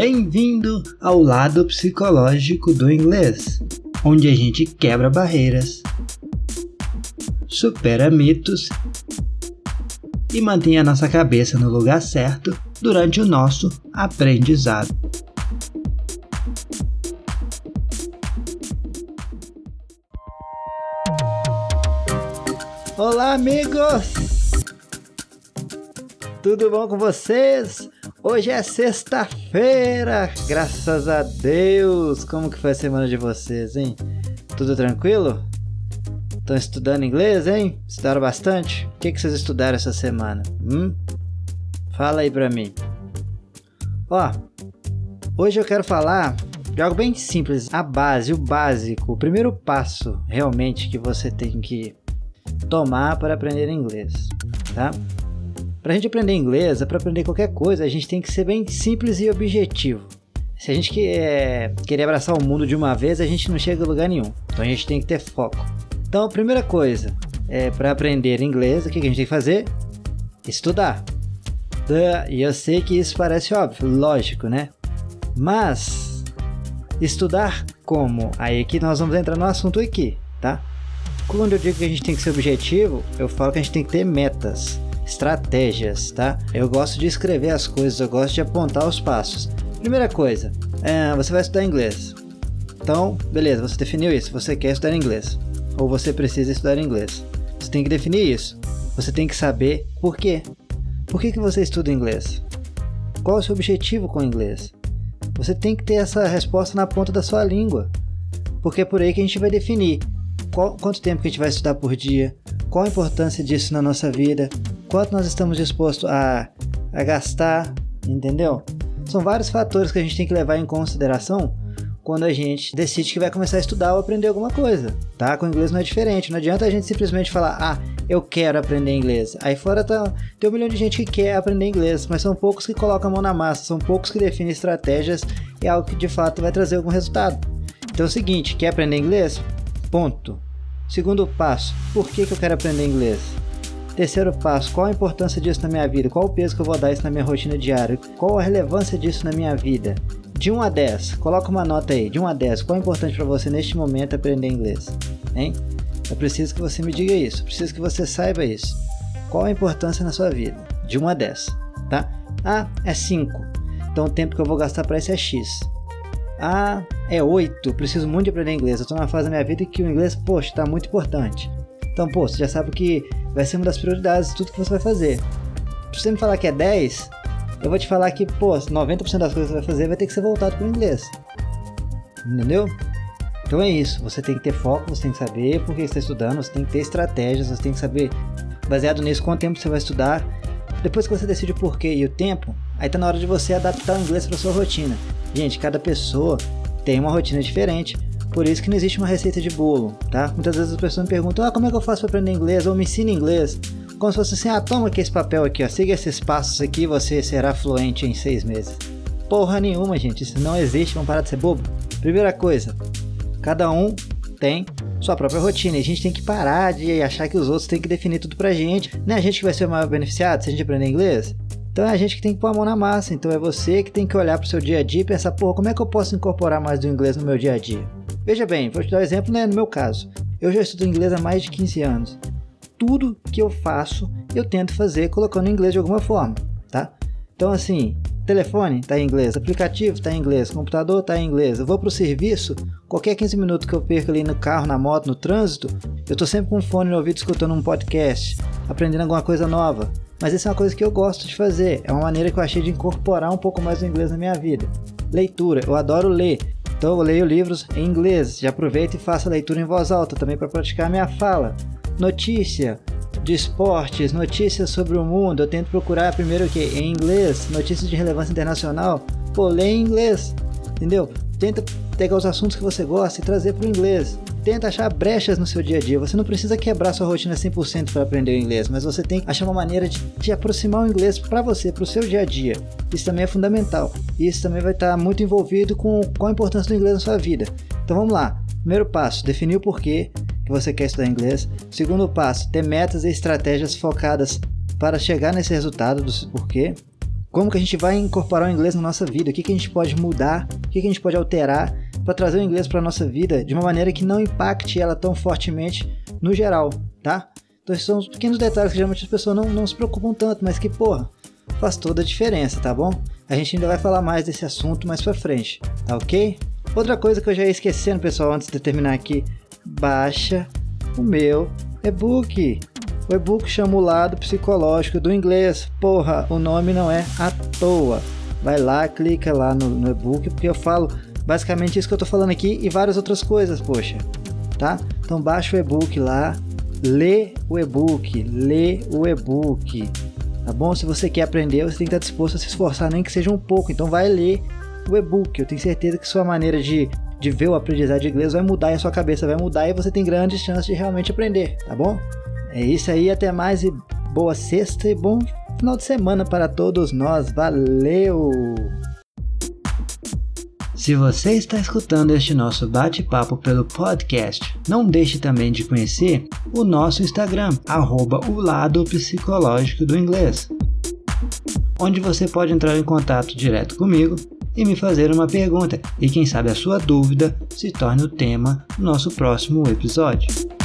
Bem-vindo ao lado psicológico do inglês, onde a gente quebra barreiras, supera mitos e mantém a nossa cabeça no lugar certo durante o nosso aprendizado. Olá, amigos! Tudo bom com vocês? Hoje é sexta-feira, graças a Deus! Como que foi a semana de vocês, hein? Tudo tranquilo? Estão estudando inglês, hein? Estudaram bastante? O que, que vocês estudaram essa semana? Hum? Fala aí pra mim. Ó, hoje eu quero falar de algo bem simples, a base, o básico, o primeiro passo realmente que você tem que tomar para aprender inglês, tá? Para a gente aprender inglês, é para aprender qualquer coisa, a gente tem que ser bem simples e objetivo. Se a gente quer, querer abraçar o mundo de uma vez, a gente não chega a lugar nenhum. Então a gente tem que ter foco. Então, a primeira coisa é para aprender inglês, o que a gente tem que fazer? Estudar. E eu sei que isso parece óbvio, lógico, né? Mas estudar como? Aí que nós vamos entrar no assunto aqui, tá? Quando eu digo que a gente tem que ser objetivo, eu falo que a gente tem que ter metas, estratégias, tá? Eu gosto de escrever as coisas, eu gosto de apontar os passos. Primeira coisa, é, você vai estudar inglês. Então, beleza, você definiu isso, você quer estudar inglês. Ou você precisa estudar inglês. Você tem que definir isso. Você tem que saber por quê. Por que, que você estuda inglês? Qual é o seu objetivo com o inglês? Você tem que ter essa resposta na ponta da sua língua. Porque é por aí que a gente vai definir qual, quanto tempo que a gente vai estudar por dia, qual a importância disso na nossa vida, quanto nós estamos dispostos a, a gastar, entendeu? São vários fatores que a gente tem que levar em consideração quando a gente decide que vai começar a estudar ou aprender alguma coisa, tá? Com inglês não é diferente, não adianta a gente simplesmente falar, ah, eu quero aprender inglês. Aí fora tá, tem um milhão de gente que quer aprender inglês, mas são poucos que colocam a mão na massa, são poucos que definem estratégias e algo que de fato vai trazer algum resultado. Então é o seguinte, quer aprender inglês? Ponto. Segundo passo, por que, que eu quero aprender inglês? Terceiro passo, qual a importância disso na minha vida? Qual o peso que eu vou dar isso na minha rotina diária? Qual a relevância disso na minha vida? De 1 a 10, coloca uma nota aí, de 1 a 10, qual é importante para você neste momento aprender inglês? Hein? Eu preciso que você me diga isso, preciso que você saiba isso. Qual a importância na sua vida? De 1 a 10, tá? Ah, é 5. Então o tempo que eu vou gastar para isso é X. Ah, é 8. Preciso muito de aprender inglês. Eu estou numa fase da minha vida que o inglês, poxa, está muito importante. Então, pô, você já sabe que vai ser uma das prioridades de tudo que você vai fazer. Se você me falar que é 10, eu vou te falar que, pô, 90% das coisas que você vai fazer vai ter que ser voltado para o inglês. Entendeu? Então é isso. Você tem que ter foco, você tem que saber por que você está estudando, você tem que ter estratégias, você tem que saber, baseado nisso, quanto tempo você vai estudar. Depois que você decide o porquê e o tempo, aí tá na hora de você adaptar o inglês para sua rotina. Gente, cada pessoa tem uma rotina diferente. Por isso que não existe uma receita de bolo, tá? Muitas vezes as pessoas me perguntam: "Ah, como é que eu faço para aprender inglês?" ou "Me ensina inglês". Como se fosse assim: "Ah, toma aqui esse papel aqui, ó, siga esses passos aqui, você será fluente em seis meses". Porra nenhuma, gente, isso não existe, vamos parar de ser bobo. Primeira coisa, cada um tem sua própria rotina. E a gente tem que parar de achar que os outros têm que definir tudo pra gente. Não é a gente que vai ser o maior beneficiado se a gente aprender inglês? Então é a gente que tem que pôr a mão na massa. Então é você que tem que olhar para o seu dia a dia e pensar, porra, como é que eu posso incorporar mais do inglês no meu dia a dia? Veja bem, vou te dar um exemplo né, no meu caso. Eu já estudo inglês há mais de 15 anos. Tudo que eu faço, eu tento fazer colocando inglês de alguma forma, tá? Então assim, telefone está em inglês, aplicativo está em inglês, computador está em inglês. Eu vou para o serviço, qualquer 15 minutos que eu perco ali no carro, na moto, no trânsito, eu estou sempre com um fone no ouvido escutando um podcast, aprendendo alguma coisa nova. Mas isso é uma coisa que eu gosto de fazer. É uma maneira que eu achei de incorporar um pouco mais o inglês na minha vida. Leitura, eu adoro ler. Então eu leio livros em inglês. Já aproveito e faço a leitura em voz alta também para praticar a minha fala. Notícia de esportes, notícias sobre o mundo. Eu tento procurar primeiro o que? Em inglês. Notícias de relevância internacional. Pô, lê em inglês. Entendeu? Tenta pegar os assuntos que você gosta e trazer para o inglês tenta achar brechas no seu dia a dia. Você não precisa quebrar sua rotina 100% para aprender o inglês, mas você tem que achar uma maneira de, de aproximar o inglês para você, para o seu dia a dia. Isso também é fundamental. Isso também vai estar muito envolvido com, com a importância do inglês na sua vida. Então vamos lá. Primeiro passo, definir o porquê que você quer estudar inglês. Segundo passo, ter metas e estratégias focadas para chegar nesse resultado do porquê. como que a gente vai incorporar o inglês na nossa vida, o que, que a gente pode mudar, o que, que a gente pode alterar para trazer o inglês para nossa vida de uma maneira que não impacte ela tão fortemente no geral, tá? Então esses são os pequenos detalhes que geralmente as pessoas não, não se preocupam tanto, mas que, porra, faz toda a diferença, tá bom? A gente ainda vai falar mais desse assunto mais pra frente, tá ok? Outra coisa que eu já ia esquecendo, pessoal, antes de terminar aqui, baixa o meu e-book. O e-book chama o lado psicológico do inglês. Porra, o nome não é à toa. Vai lá, clica lá no, no e-book, porque eu falo basicamente isso que eu tô falando aqui e várias outras coisas, poxa. Tá? Então baixa o e-book lá, lê o e-book, lê o e-book. Tá bom? Se você quer aprender, você tem que estar disposto a se esforçar, nem que seja um pouco. Então vai ler o e-book. Eu tenho certeza que sua maneira de, de ver o aprendizado de inglês vai mudar e a sua cabeça vai mudar e você tem grandes chances de realmente aprender, tá bom? É isso aí, até mais e boa sexta e bom final de semana para todos nós. Valeu! Se você está escutando este nosso bate-papo pelo podcast, não deixe também de conhecer o nosso Instagram, arroba o lado psicológico do inglês, onde você pode entrar em contato direto comigo e me fazer uma pergunta, e quem sabe a sua dúvida se torne o tema do nosso próximo episódio.